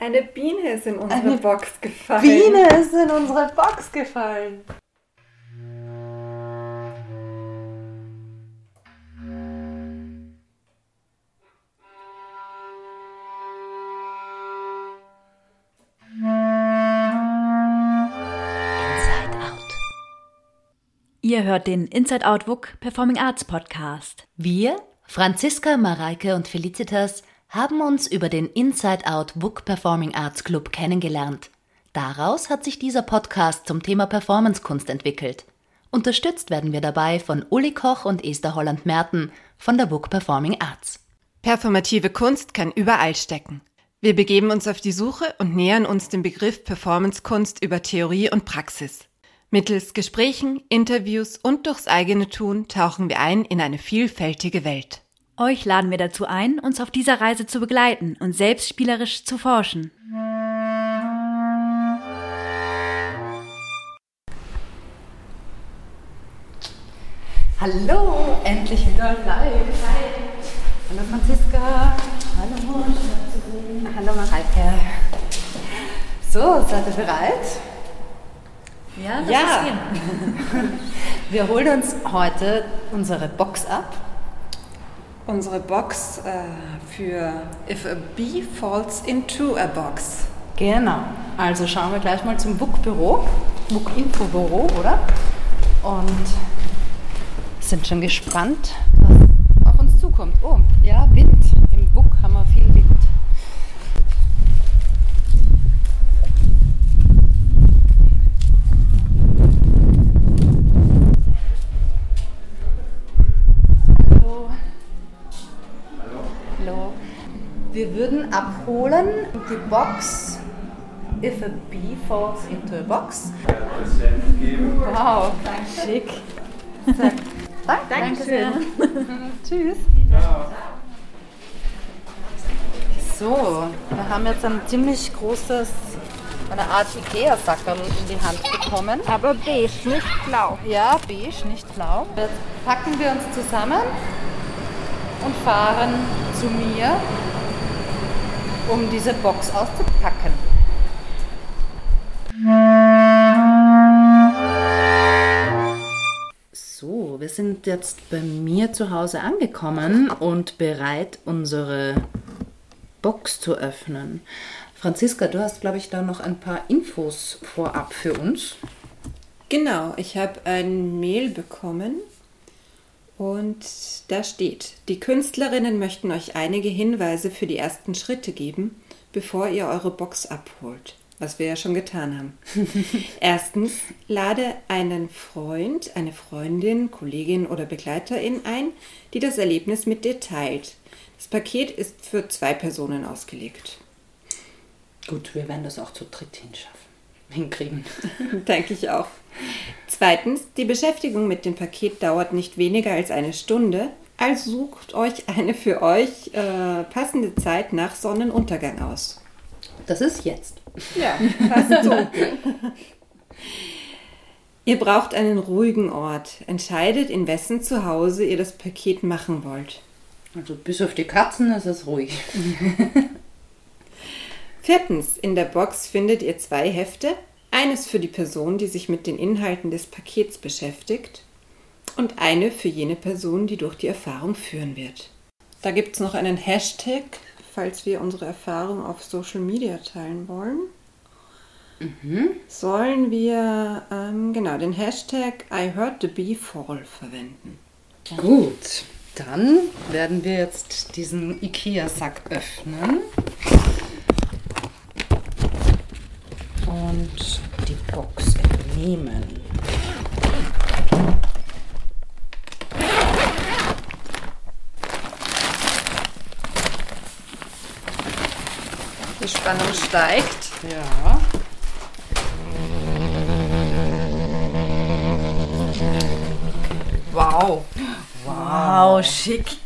Eine Biene ist in unsere Eine Box gefallen. Biene ist in unsere Box gefallen. Inside Out. Ihr hört den Inside Out WUK Performing Arts Podcast. Wir, Franziska, Mareike und Felicitas, haben uns über den Inside Out WUK Performing Arts Club kennengelernt. Daraus hat sich dieser Podcast zum Thema Performancekunst entwickelt. Unterstützt werden wir dabei von Uli Koch und Esther Holland-Merten von der WUK Performing Arts. Performative Kunst kann überall stecken. Wir begeben uns auf die Suche und nähern uns dem Begriff Performancekunst über Theorie und Praxis. Mittels Gesprächen, Interviews und durchs eigene Tun tauchen wir ein in eine vielfältige Welt. Euch laden wir dazu ein, uns auf dieser Reise zu begleiten und selbst spielerisch zu forschen. Hallo, endlich wieder live. Hallo Franziska. Hallo. Hallo Mareike. So, seid ihr bereit? Ja, das Ja. Wir holen uns heute unsere Box ab. Unsere Box äh, für If a Bee Falls into a Box. Genau. Also schauen wir gleich mal zum WUK-Büro, WUK-Info-Büro, oder? Und sind schon gespannt, was auf uns zukommt. Oh, ja, Wind. Im WUK haben wir viel Wind. Hallo. Hallo. Wir würden abholen die Box If a Bee Falls into a Box. Wow, schick. Danke, Danke sehr. Tschüss. So, wir haben jetzt ein ziemlich großes, eine Art Ikea-Sackerl in die Hand bekommen. Aber beige, nicht blau. Ja, beige, nicht blau. Jetzt packen wir uns zusammen und fahren zu mir, um diese Box auszupacken. So, wir sind jetzt bei mir zu Hause angekommen und bereit, unsere Box zu öffnen. Franziska, du hast, glaube ich, da noch ein paar Infos vorab für uns. Genau, ich habe ein Mail bekommen und da steht, die Künstlerinnen möchten euch einige Hinweise für die ersten Schritte geben, bevor ihr eure Box abholt. Was wir ja schon getan haben. Erstens, lade einen Freund, eine Freundin, Kollegin oder Begleiterin ein, die das Erlebnis mit dir teilt. Das Paket ist für zwei Personen ausgelegt. Gut, wir werden das auch zu dritt hinschaffen. Hinkriegen. Denke ich auch. Zweitens, die Beschäftigung mit dem Paket dauert nicht weniger als eine Stunde, also sucht euch eine für euch äh, passende Zeit nach Sonnenuntergang aus. Das ist jetzt. Ja, fast so. ihr braucht einen ruhigen Ort. Entscheidet, in wessen Zuhause ihr das Paket machen wollt. Also bis auf die Katzen ist es ruhig. Viertens, in der Box findet ihr zwei Hefte. Eines für die Person, die sich mit den Inhalten des Pakets beschäftigt und eine für jene Person, die durch die Erfahrung führen wird. Da gibt es noch einen Hashtag, falls wir unsere Erfahrung auf Social Media teilen wollen. Sollen wir ähm, genau den Hashtag I heard the bee fall verwenden? Gut, dann werden wir jetzt diesen Ikea-Sack öffnen. Und die Box entnehmen. Die Spannung steigt. Ja. Wow. Wow, schick.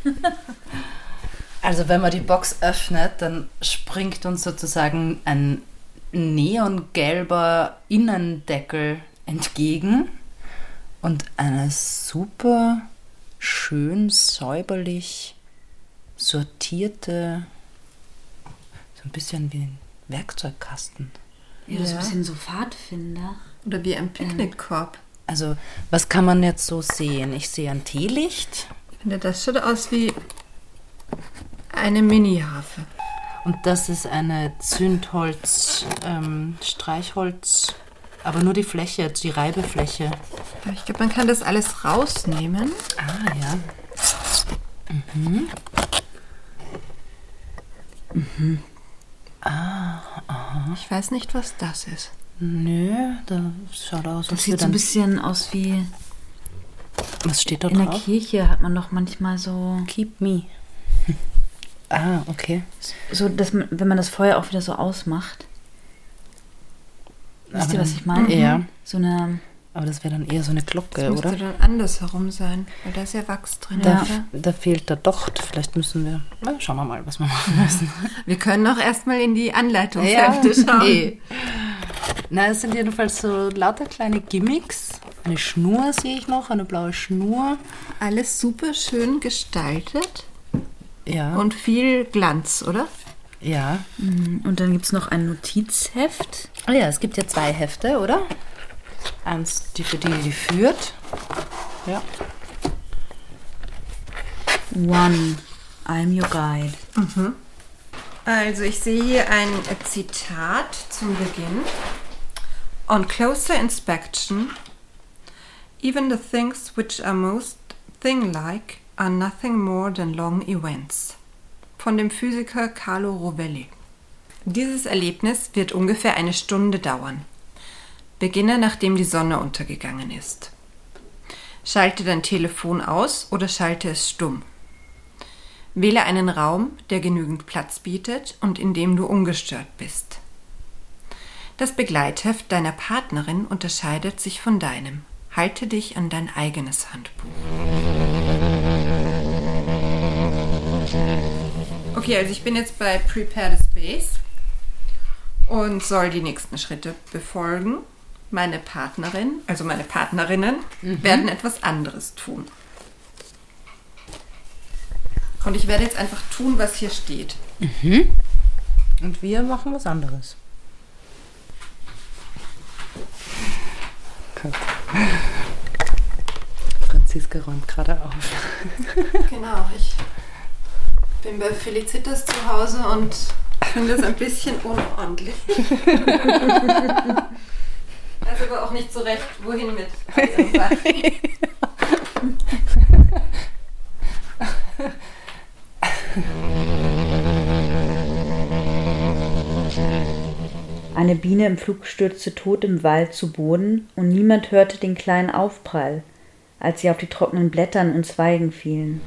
Also wenn man die Box öffnet, dann springt uns sozusagen ein neongelber Innendeckel entgegen und eine super schön säuberlich sortierte, so ein bisschen wie, Werkzeugkasten. Ja, so Ja. ein bisschen so Pfadfinder. Oder wie ein Picknickkorb. Also, was kann man jetzt so sehen? Ich sehe ein Teelicht Ich finde, das schaut aus wie eine Mini-Harfe. Und das ist eine Zündholz, ähm, Streichholz, aber nur die Fläche, die Reibefläche. Ich glaube, man kann das alles rausnehmen. Ah, ja. Ich weiß nicht, was das ist. Nö, da schaut aus, Das sieht so ein bisschen aus wie Was steht da in der drauf? Kirche hat man doch manchmal so, Keep me. Ah, okay. so dass man, wenn man das Feuer auch wieder so ausmacht. Wisst Aber ihr, was ich meine? Ja. So eine, Aber das wäre dann eher so eine Glocke, Das müsste oder? dann andersherum sein, weil da ist ja Wachs drin. Ja. oder? Da fehlt der Docht. Vielleicht müssen wir. Na, schauen wir mal, was wir machen müssen. Wir können auch erstmal in die Anleitungshefte schauen. eh. Na, es sind jedenfalls so lauter kleine Gimmicks. Eine Schnur sehe ich noch, eine blaue Schnur. Alles super schön gestaltet Ja. und viel Glanz, oder? ja. und dann gibt es noch ein Notizheft. Oh ja, es gibt ja zwei Hefte, oder? Eins die für die, die führt. Ja. One, I'm your guide. Also ich sehe hier ein Zitat zum Beginn. On closer inspection, even the things which are most thing-like are nothing more than long events. Von dem Physiker Carlo Rovelli. Dieses Erlebnis wird ungefähr eine Stunde dauern. Beginne nachdem die Sonne untergegangen ist. Schalte dein Telefon aus oder schalte es stumm. Wähle einen Raum, der genügend Platz bietet und in dem du ungestört bist. Das Begleitheft deiner Partnerin unterscheidet sich von deinem. Halte dich an dein eigenes Handbuch. Okay, also ich bin jetzt bei Prepare the Space und soll die nächsten Schritte befolgen. Meine Partnerin, also meine Partnerinnen, werden etwas anderes tun. Und ich werde jetzt einfach tun, was hier steht. Und wir machen was anderes. Gut. Franziska räumt gerade auf. Genau, ich bin bei Felicitas zu Hause und finde es ein bisschen unordentlich. Weiß aber auch nicht so recht, wohin mit. Eine Biene im Flug stürzte tot im Wald zu Boden und niemand hörte den kleinen Aufprall, als sie auf die trockenen Blättern und Zweigen fielen.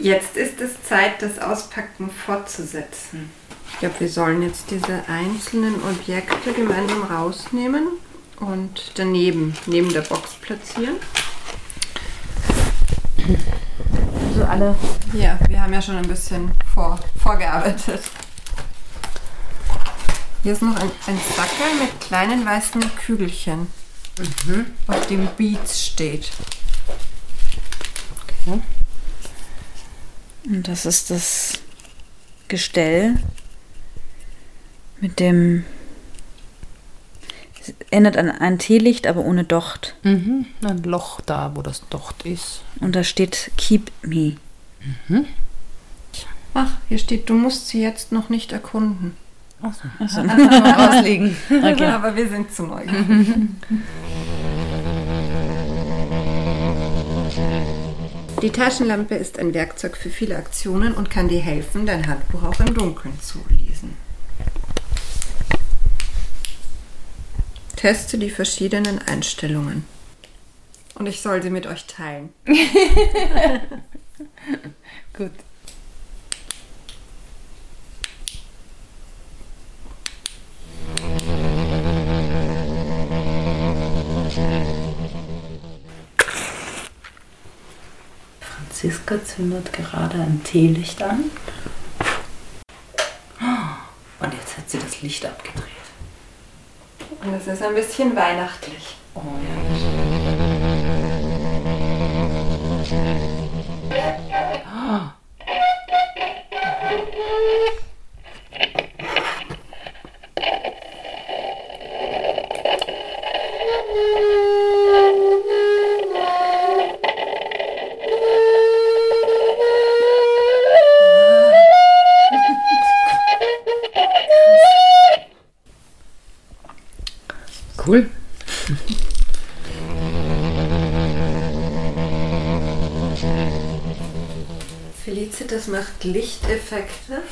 Jetzt ist es Zeit, das Auspacken fortzusetzen. Ich glaube, wir sollen jetzt diese einzelnen Objekte gemeinsam rausnehmen und daneben, neben der Box platzieren. Also alle Ja, wir haben ja schon ein bisschen vor, vorgearbeitet. Hier ist noch ein, ein Sackel mit kleinen weißen Kügelchen, auf dem Beats steht. Und das ist das Gestell mit dem. Es erinnert an ein Teelicht, aber ohne Docht. Mhm. Ein Loch da, wo das Docht ist. Und da steht Keep Me. Ach, hier steht, du musst sie jetzt noch nicht erkunden. Achso. Rauslegen. Aber wir sind zu neugierig. Die Taschenlampe ist ein Werkzeug für viele Aktionen und kann dir helfen, dein Handbuch auch im Dunkeln zu lesen. Teste die verschiedenen Einstellungen. Und ich soll sie mit euch teilen. Gut. Franziska zündet gerade ein Teelicht an. Und jetzt hat sie das Licht abgedreht. Und es ist ein bisschen weihnachtlich. Macht Lichteffekte,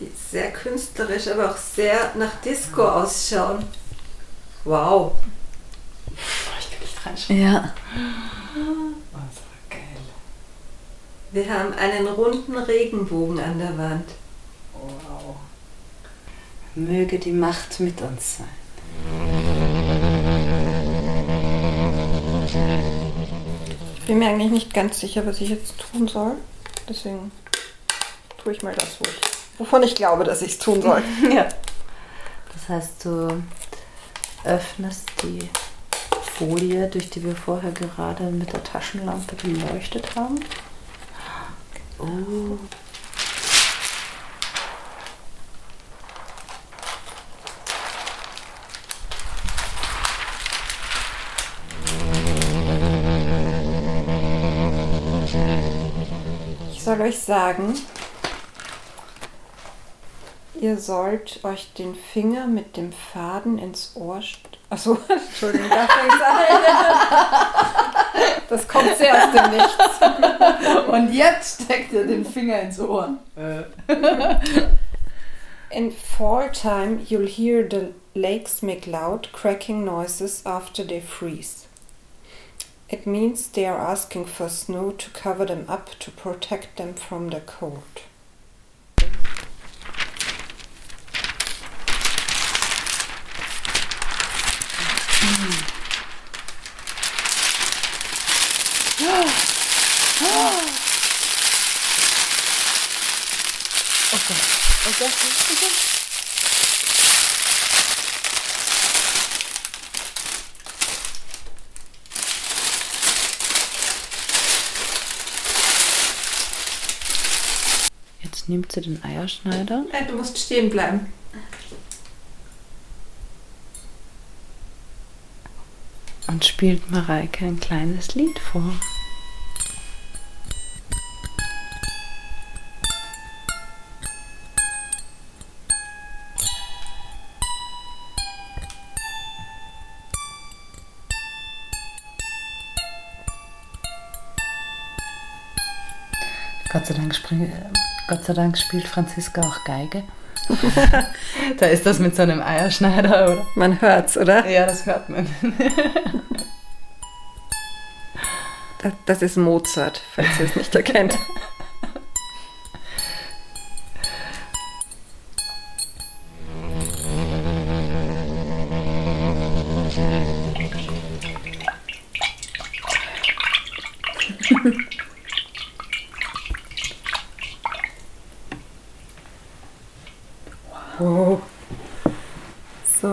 die sehr künstlerisch, aber auch sehr nach Disco ausschauen. Wow. Ich kann nicht reinschauen. Ja. Oh, das war geil. Wir haben einen runden Regenbogen an der Wand. Wow. Möge die Macht mit uns sein. Bin mir eigentlich nicht ganz sicher, was ich jetzt tun soll. Deswegen tue ich mal das, wo ich, wovon ich glaube, dass ich es tun soll. Ja. Das heißt, du öffnest die Folie, durch die wir vorher gerade mit der Taschenlampe beleuchtet haben. Oh. Soll euch sagen, ihr sollt euch den Finger mit dem Faden ins Ohr. Achso, Entschuldigung, da fängt's an. Das kommt sehr aus dem Nichts. Und jetzt steckt er den Finger ins Ohr. In fall time, you'll hear the lakes make loud cracking noises after they freeze. It means they are asking for snow to cover them up to protect them from the cold. Jetzt nimmt sie den Eierschneider. Nein, du musst stehen bleiben. und spielt Mareike ein kleines Lied vor. Gott sei Dank, spring, äh, Gott sei Dank spielt Franziska auch Geige. da ist das mit so einem Eierschneider, oder? Man hört's, oder? Ja, das hört man. Das, das ist Mozart, falls ihr es nicht erkennt.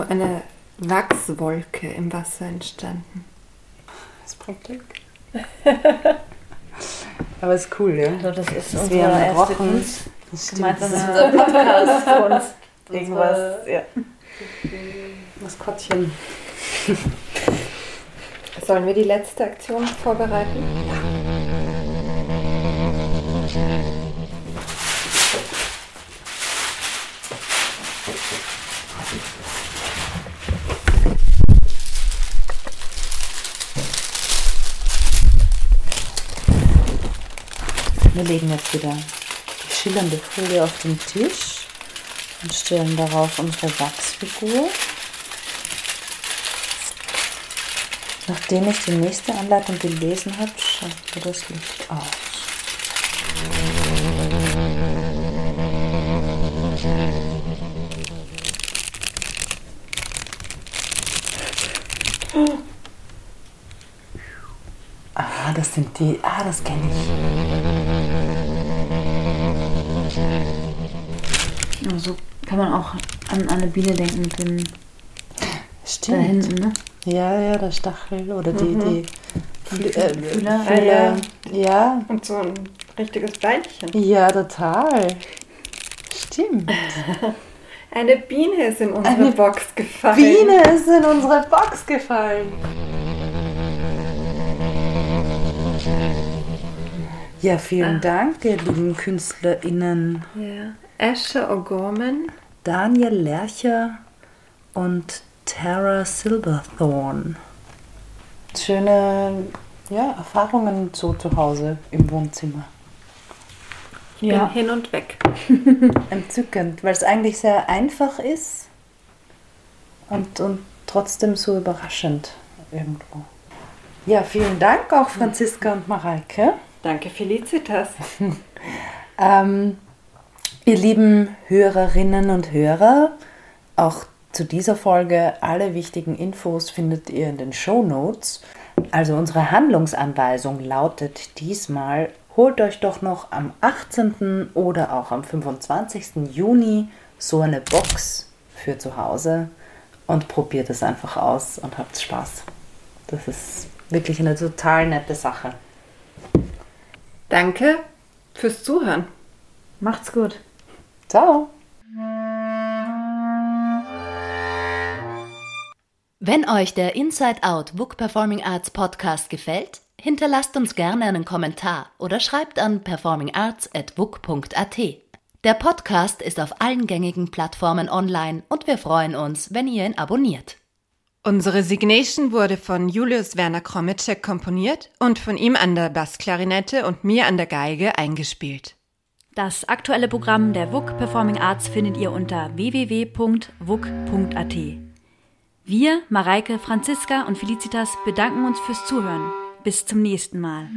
eine Wachswolke im Wasser entstanden. Das bringt Glück. Aber ist cool, ja? Also das ist Das unsere erste. Kunst. Das stimmt. Gemeinsam Das ist unser Podcast für uns. Irgendwas, ja. Maskottchen. Sollen wir die letzte Aktion vorbereiten? Wir legen jetzt wieder die schillernde Folie auf den Tisch und stellen darauf unsere Wachsfigur. Nachdem ich die nächste Anleitung gelesen habe, schalten wir das Licht aus. Ah, das sind die. Ah, das kenne ich. Also kann man auch an eine Biene denken mit dem da Stimmt. hinten, ne? Ja, ja, der Stachel oder die, die Flü äh, Fühler. Fühler. Ja, Und so ein richtiges Beinchen. ja, total. Stimmt. Eine Biene ist in unsere Eine Box gefallen. Biene ist in unsere Box gefallen. Ja, vielen Dank, ihr lieben KünstlerInnen Ja. Asher O'Gorman Daniel Lercher und Tara Silverthorne. Schöne ja, Erfahrungen so zu Hause im Wohnzimmer. Ich bin hin und weg. Entzückend, weil es eigentlich sehr einfach ist und, und trotzdem so überraschend irgendwo. Ja, vielen Dank auch Franziska und Mareike. Danke, Felicitas. Ähm, ihr lieben Hörerinnen und Hörer, auch zu dieser Folge alle wichtigen Infos findet ihr in den Show Notes. Also unsere Handlungsanweisung lautet diesmal, holt euch doch noch am 18. oder auch am 25. Juni so eine Box für zu Hause und probiert es einfach aus und habt Spaß. Das ist wirklich eine total nette Sache. Danke fürs Zuhören. Macht's gut. Ciao! Wenn euch der Inside Out Book Performing Arts Podcast gefällt, hinterlasst uns gerne einen Kommentar oder schreibt an performingarts.book.at. Der Podcast ist auf allen gängigen Plattformen online und wir freuen uns, wenn ihr ihn abonniert. Unsere Signation wurde von Julius Werner Kromitschek komponiert und von ihm an der Bassklarinette und mir an der Geige eingespielt. Das aktuelle Programm der WUK Performing Arts findet ihr unter www.wuk.at. Wir, Mareike, Franziska und Felicitas bedanken uns fürs Zuhören. Bis zum nächsten Mal.